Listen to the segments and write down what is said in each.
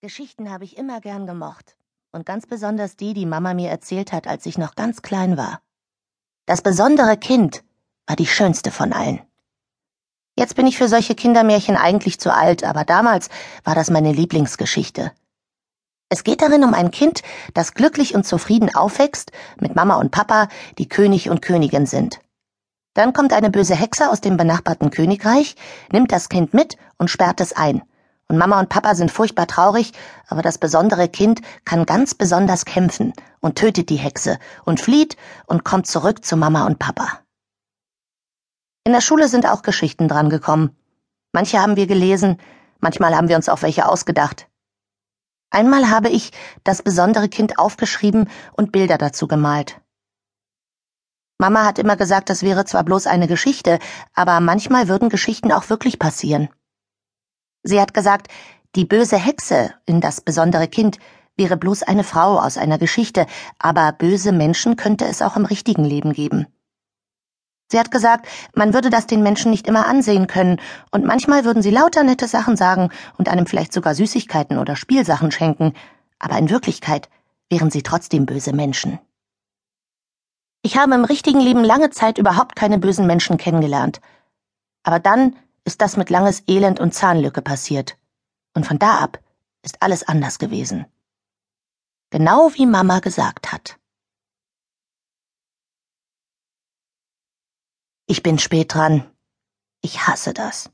Geschichten habe ich immer gern gemocht. Und ganz besonders die, die Mama mir erzählt hat, als ich noch ganz klein war. Das besondere Kind war die schönste von allen. Jetzt bin ich für solche Kindermärchen eigentlich zu alt, aber damals war das meine Lieblingsgeschichte. Es geht darin um ein Kind, das glücklich und zufrieden aufwächst, mit Mama und Papa, die König und Königin sind. Dann kommt eine böse Hexe aus dem benachbarten Königreich, nimmt das Kind mit und sperrt es ein Mama und Papa sind furchtbar traurig, aber das besondere Kind kann ganz besonders kämpfen und tötet die Hexe und flieht und kommt zurück zu Mama und Papa. In der Schule sind auch Geschichten drangekommen. Manche haben wir gelesen, manchmal haben wir uns auch welche ausgedacht. Einmal habe ich das besondere Kind aufgeschrieben und Bilder dazu gemalt. Mama hat immer gesagt, das wäre zwar bloß eine Geschichte, aber manchmal würden Geschichten auch wirklich passieren. Sie hat gesagt, die böse Hexe in das besondere Kind wäre bloß eine Frau aus einer Geschichte, aber böse Menschen könnte es auch im richtigen Leben geben. Sie hat gesagt, man würde das den Menschen nicht immer ansehen können, und manchmal würden sie lauter nette Sachen sagen und einem vielleicht sogar Süßigkeiten oder Spielsachen schenken, aber in Wirklichkeit wären sie trotzdem böse Menschen. Ich habe im richtigen Leben lange Zeit überhaupt keine bösen Menschen kennengelernt. Aber dann ist das mit langes Elend und Zahnlücke passiert. Und von da ab ist alles anders gewesen. Genau wie Mama gesagt hat. Ich bin spät dran. Ich hasse das.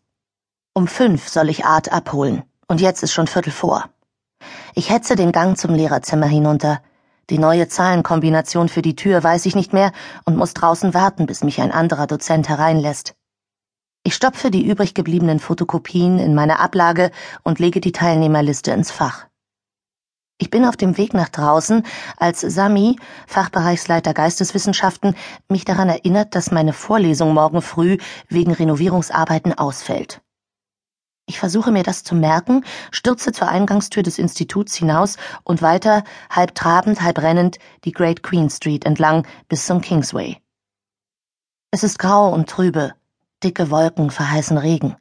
Um fünf soll ich Art abholen, und jetzt ist schon Viertel vor. Ich hetze den Gang zum Lehrerzimmer hinunter. Die neue Zahlenkombination für die Tür weiß ich nicht mehr und muss draußen warten, bis mich ein anderer Dozent hereinlässt. Ich stopfe die übrig gebliebenen Fotokopien in meine Ablage und lege die Teilnehmerliste ins Fach. Ich bin auf dem Weg nach draußen, als Sami, Fachbereichsleiter Geisteswissenschaften, mich daran erinnert, dass meine Vorlesung morgen früh wegen Renovierungsarbeiten ausfällt. Ich versuche mir das zu merken, stürze zur Eingangstür des Instituts hinaus und weiter, halb trabend, halb rennend, die Great Queen Street entlang bis zum Kingsway. Es ist grau und trübe. Dicke Wolken verheißen Regen.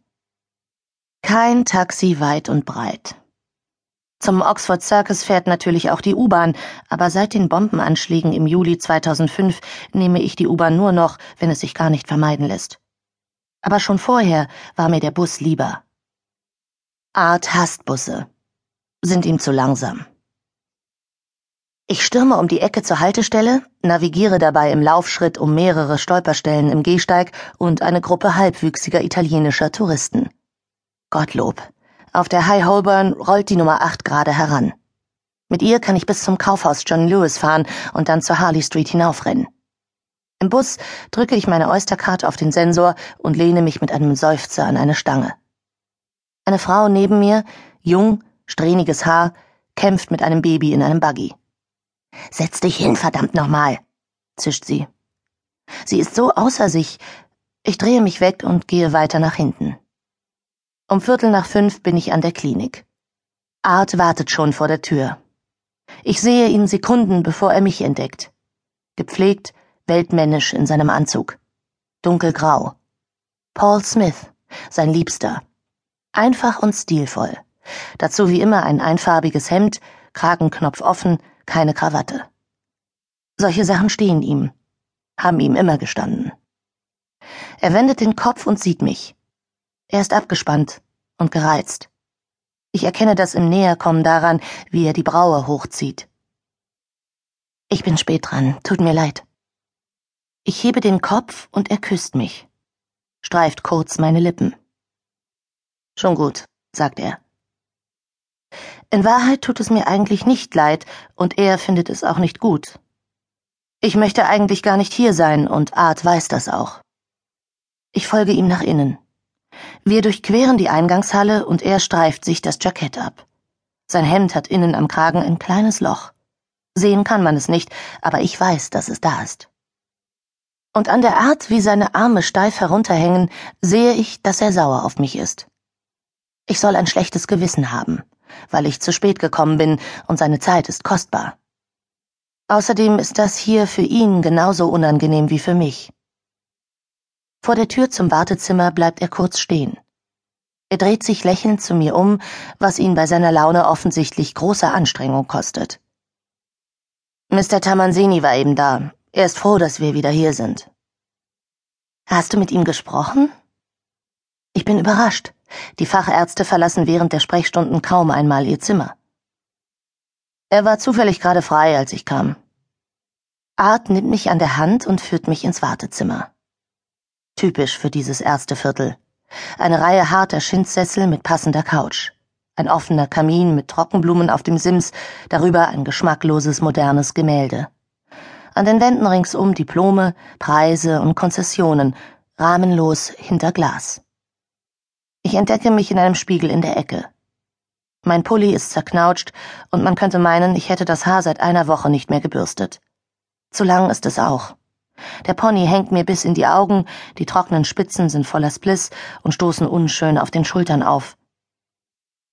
Kein Taxi weit und breit. Zum Oxford Circus fährt natürlich auch die U-Bahn, aber seit den Bombenanschlägen im Juli 2005 nehme ich die U-Bahn nur noch, wenn es sich gar nicht vermeiden lässt. Aber schon vorher war mir der Bus lieber. Art hasst Busse. Sind ihm zu langsam. Ich stürme um die Ecke zur Haltestelle, navigiere dabei im Laufschritt um mehrere Stolperstellen im Gehsteig und eine Gruppe halbwüchsiger italienischer Touristen. Gottlob. Auf der High Holborn rollt die Nummer 8 gerade heran. Mit ihr kann ich bis zum Kaufhaus John Lewis fahren und dann zur Harley Street hinaufrennen. Im Bus drücke ich meine Oysterkarte auf den Sensor und lehne mich mit einem Seufzer an eine Stange. Eine Frau neben mir, jung, strähniges Haar, kämpft mit einem Baby in einem Buggy. Setz dich hin, verdammt nochmal, zischt sie. Sie ist so außer sich. Ich drehe mich weg und gehe weiter nach hinten. Um Viertel nach fünf bin ich an der Klinik. Art wartet schon vor der Tür. Ich sehe ihn Sekunden, bevor er mich entdeckt. Gepflegt, weltmännisch in seinem Anzug. Dunkelgrau. Paul Smith, sein Liebster. Einfach und stilvoll. Dazu wie immer ein einfarbiges Hemd, Kragenknopf offen, keine Krawatte. Solche Sachen stehen ihm, haben ihm immer gestanden. Er wendet den Kopf und sieht mich. Er ist abgespannt und gereizt. Ich erkenne das im Näherkommen daran, wie er die Braue hochzieht. Ich bin spät dran, tut mir leid. Ich hebe den Kopf und er küsst mich, streift kurz meine Lippen. Schon gut, sagt er. In Wahrheit tut es mir eigentlich nicht leid, und er findet es auch nicht gut. Ich möchte eigentlich gar nicht hier sein, und Art weiß das auch. Ich folge ihm nach innen. Wir durchqueren die Eingangshalle und er streift sich das Jackett ab. Sein Hemd hat innen am Kragen ein kleines Loch. Sehen kann man es nicht, aber ich weiß, dass es da ist. Und an der Art, wie seine Arme steif herunterhängen, sehe ich, dass er sauer auf mich ist. Ich soll ein schlechtes Gewissen haben weil ich zu spät gekommen bin und seine Zeit ist kostbar. Außerdem ist das hier für ihn genauso unangenehm wie für mich. Vor der Tür zum Wartezimmer bleibt er kurz stehen. Er dreht sich lächelnd zu mir um, was ihn bei seiner Laune offensichtlich große Anstrengung kostet. Mr. Tamanzini war eben da. Er ist froh, dass wir wieder hier sind. Hast du mit ihm gesprochen? Ich bin überrascht. Die Fachärzte verlassen während der Sprechstunden kaum einmal ihr Zimmer. Er war zufällig gerade frei, als ich kam. Art nimmt mich an der Hand und führt mich ins Wartezimmer. Typisch für dieses erste Viertel. Eine Reihe harter Schindsessel mit passender Couch. Ein offener Kamin mit Trockenblumen auf dem Sims, darüber ein geschmackloses modernes Gemälde. An den Wänden ringsum Diplome, Preise und Konzessionen, rahmenlos hinter Glas. Ich entdecke mich in einem Spiegel in der Ecke. Mein Pulli ist zerknautscht und man könnte meinen, ich hätte das Haar seit einer Woche nicht mehr gebürstet. Zu lang ist es auch. Der Pony hängt mir bis in die Augen, die trockenen Spitzen sind voller Spliss und stoßen unschön auf den Schultern auf.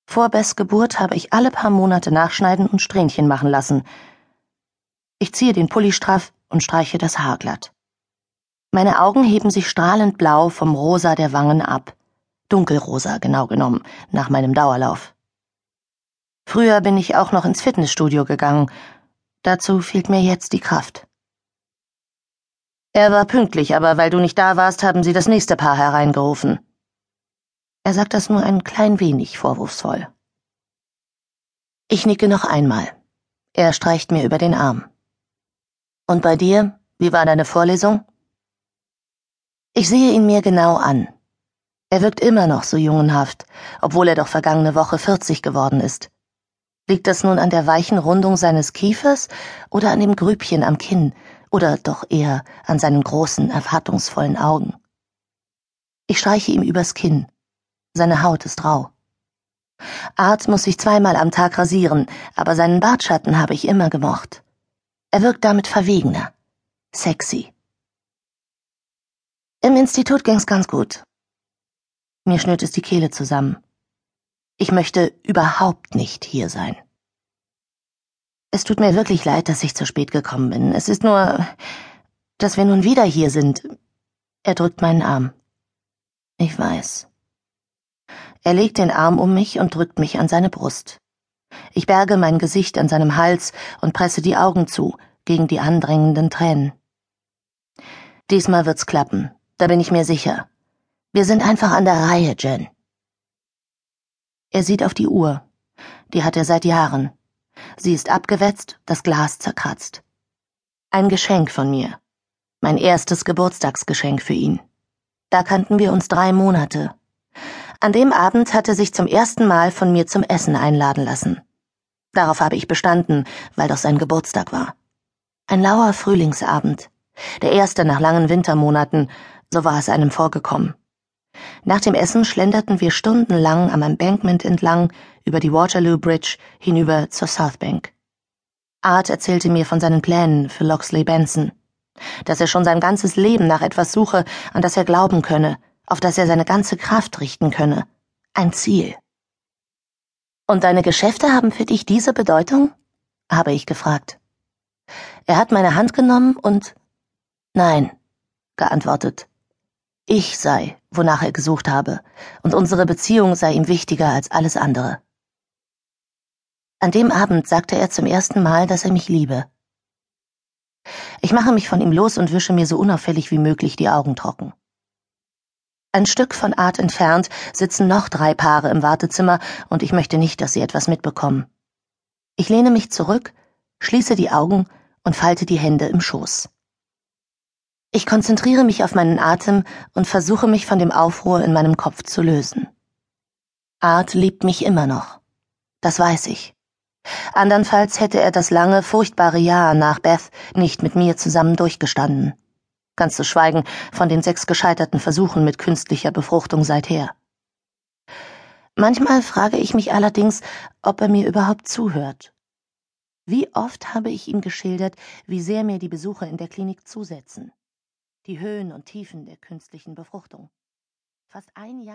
Vor Bess Geburt habe ich alle paar Monate nachschneiden und Strähnchen machen lassen. Ich ziehe den Pulli straff und streiche das Haar glatt. Meine Augen heben sich strahlend blau vom Rosa der Wangen ab. Dunkelrosa, genau genommen, nach meinem Dauerlauf. Früher bin ich auch noch ins Fitnessstudio gegangen. Dazu fehlt mir jetzt die Kraft. Er war pünktlich, aber weil du nicht da warst, haben sie das nächste Paar hereingerufen. Er sagt das nur ein klein wenig vorwurfsvoll. Ich nicke noch einmal. Er streicht mir über den Arm. Und bei dir, wie war deine Vorlesung? Ich sehe ihn mir genau an. Er wirkt immer noch so jungenhaft, obwohl er doch vergangene Woche 40 geworden ist. Liegt das nun an der weichen Rundung seines Kiefers oder an dem Grübchen am Kinn, oder doch eher an seinen großen, erwartungsvollen Augen. Ich streiche ihm übers Kinn. Seine Haut ist rau. Art muss sich zweimal am Tag rasieren, aber seinen Bartschatten habe ich immer gemocht. Er wirkt damit verwegener, sexy. Im Institut ging's ganz gut. Mir schnürt es die Kehle zusammen. Ich möchte überhaupt nicht hier sein. Es tut mir wirklich leid, dass ich zu spät gekommen bin. Es ist nur, dass wir nun wieder hier sind. Er drückt meinen Arm. Ich weiß. Er legt den Arm um mich und drückt mich an seine Brust. Ich berge mein Gesicht an seinem Hals und presse die Augen zu, gegen die andrängenden Tränen. Diesmal wird's klappen, da bin ich mir sicher. Wir sind einfach an der Reihe, Jen. Er sieht auf die Uhr. Die hat er seit Jahren. Sie ist abgewetzt, das Glas zerkratzt. Ein Geschenk von mir. Mein erstes Geburtstagsgeschenk für ihn. Da kannten wir uns drei Monate. An dem Abend hat er sich zum ersten Mal von mir zum Essen einladen lassen. Darauf habe ich bestanden, weil doch sein Geburtstag war. Ein lauer Frühlingsabend. Der erste nach langen Wintermonaten, so war es einem vorgekommen. Nach dem Essen schlenderten wir stundenlang am Embankment entlang, über die Waterloo Bridge hinüber zur South Bank. Art erzählte mir von seinen Plänen für Loxley Benson, dass er schon sein ganzes Leben nach etwas suche, an das er glauben könne, auf das er seine ganze Kraft richten könne. Ein Ziel. Und deine Geschäfte haben für dich diese Bedeutung? habe ich gefragt. Er hat meine Hand genommen und Nein, geantwortet. Ich sei, wonach er gesucht habe, und unsere Beziehung sei ihm wichtiger als alles andere. An dem Abend sagte er zum ersten Mal, dass er mich liebe. Ich mache mich von ihm los und wische mir so unauffällig wie möglich die Augen trocken. Ein Stück von Art entfernt sitzen noch drei Paare im Wartezimmer, und ich möchte nicht, dass sie etwas mitbekommen. Ich lehne mich zurück, schließe die Augen und falte die Hände im Schoß. Ich konzentriere mich auf meinen Atem und versuche mich von dem Aufruhr in meinem Kopf zu lösen. Art liebt mich immer noch. Das weiß ich. Andernfalls hätte er das lange, furchtbare Jahr nach Beth nicht mit mir zusammen durchgestanden. Ganz zu schweigen von den sechs gescheiterten Versuchen mit künstlicher Befruchtung seither. Manchmal frage ich mich allerdings, ob er mir überhaupt zuhört. Wie oft habe ich ihm geschildert, wie sehr mir die Besuche in der Klinik zusetzen die Höhen und Tiefen der künstlichen Befruchtung. Fast ein Jahr